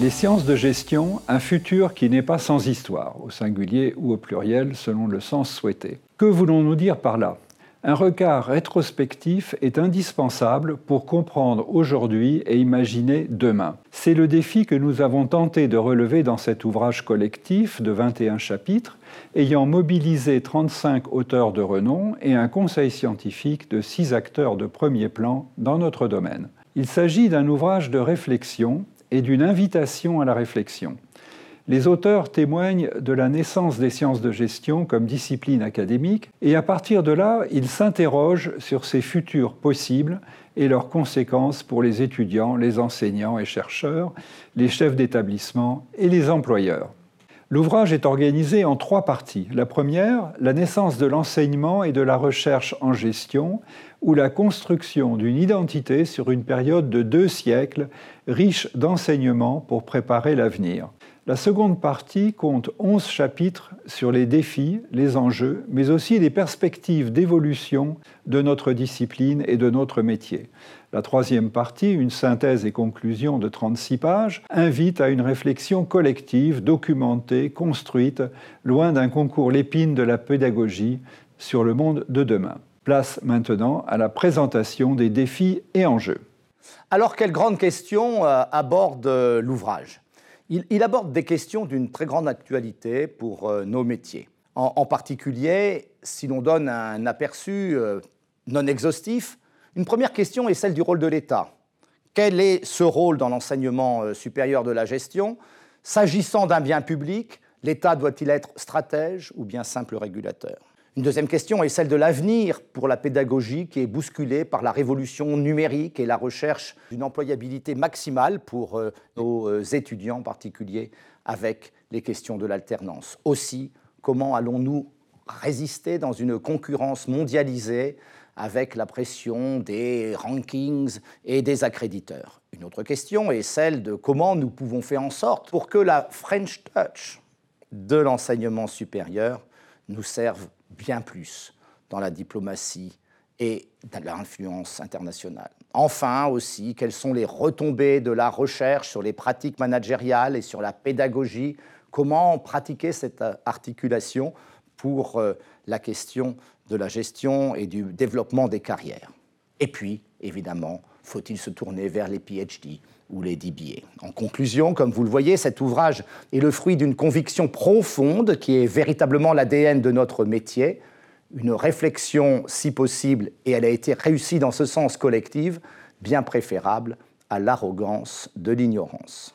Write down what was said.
Les sciences de gestion, un futur qui n'est pas sans histoire, au singulier ou au pluriel selon le sens souhaité. Que voulons-nous dire par là? Un regard rétrospectif est indispensable pour comprendre aujourd'hui et imaginer demain. C'est le défi que nous avons tenté de relever dans cet ouvrage collectif de 21 chapitres, ayant mobilisé 35 auteurs de renom et un conseil scientifique de 6 acteurs de premier plan dans notre domaine. Il s'agit d'un ouvrage de réflexion et d'une invitation à la réflexion. Les auteurs témoignent de la naissance des sciences de gestion comme discipline académique et à partir de là, ils s'interrogent sur ses futurs possibles et leurs conséquences pour les étudiants, les enseignants et chercheurs, les chefs d'établissement et les employeurs. L'ouvrage est organisé en trois parties. La première, la naissance de l'enseignement et de la recherche en gestion, ou la construction d'une identité sur une période de deux siècles riche d'enseignements pour préparer l'avenir. La seconde partie compte onze chapitres sur les défis, les enjeux, mais aussi les perspectives d'évolution de notre discipline et de notre métier. La troisième partie, une synthèse et conclusion de 36 pages, invite à une réflexion collective, documentée, construite, loin d'un concours l'épine de la pédagogie sur le monde de demain. Place maintenant à la présentation des défis et enjeux. Alors, quelle grande question euh, aborde euh, l'ouvrage? Il, aborde des questions d'une très grande actualité pour euh, nos métiers. En, particulier, si l'on donne un aperçu non exhaustif, une première question est celle du rôle de l'État. Quel est ce rôle dans l'enseignement supérieur de la gestion? S'agissant d'un bien public, l'État doit-il être stratège ou bien simple régulateur? Une deuxième question est celle de l'avenir pour la pédagogie qui est bousculée par la révolution numérique et la recherche d'une employabilité maximale pour euh, nos euh, étudiants en particulier avec les questions de l'alternance. Aussi, comment allons-nous résister dans une concurrence mondialisée avec la pression des rankings et des accréditeurs? Une autre question est celle de comment nous pouvons faire en sorte pour que la French Touch de l'enseignement supérieur nous serve bien plus dans la diplomatie et dans l'influence internationale. Enfin aussi, quelles sont les retombées de la recherche sur les pratiques managériales et sur la pédagogie? Comment pratiquer cette articulation pour euh, la question de la gestion et du développement des carrières? Et puis, évidemment, faut-il se tourner vers les PhD ou les DBA En conclusion, comme vous le voyez, cet ouvrage est le fruit d'une conviction profonde qui est véritablement l'ADN de notre métier, une réflexion si possible, et elle a été réussie dans ce sens collectif, bien préférable à l'arrogance de l'ignorance.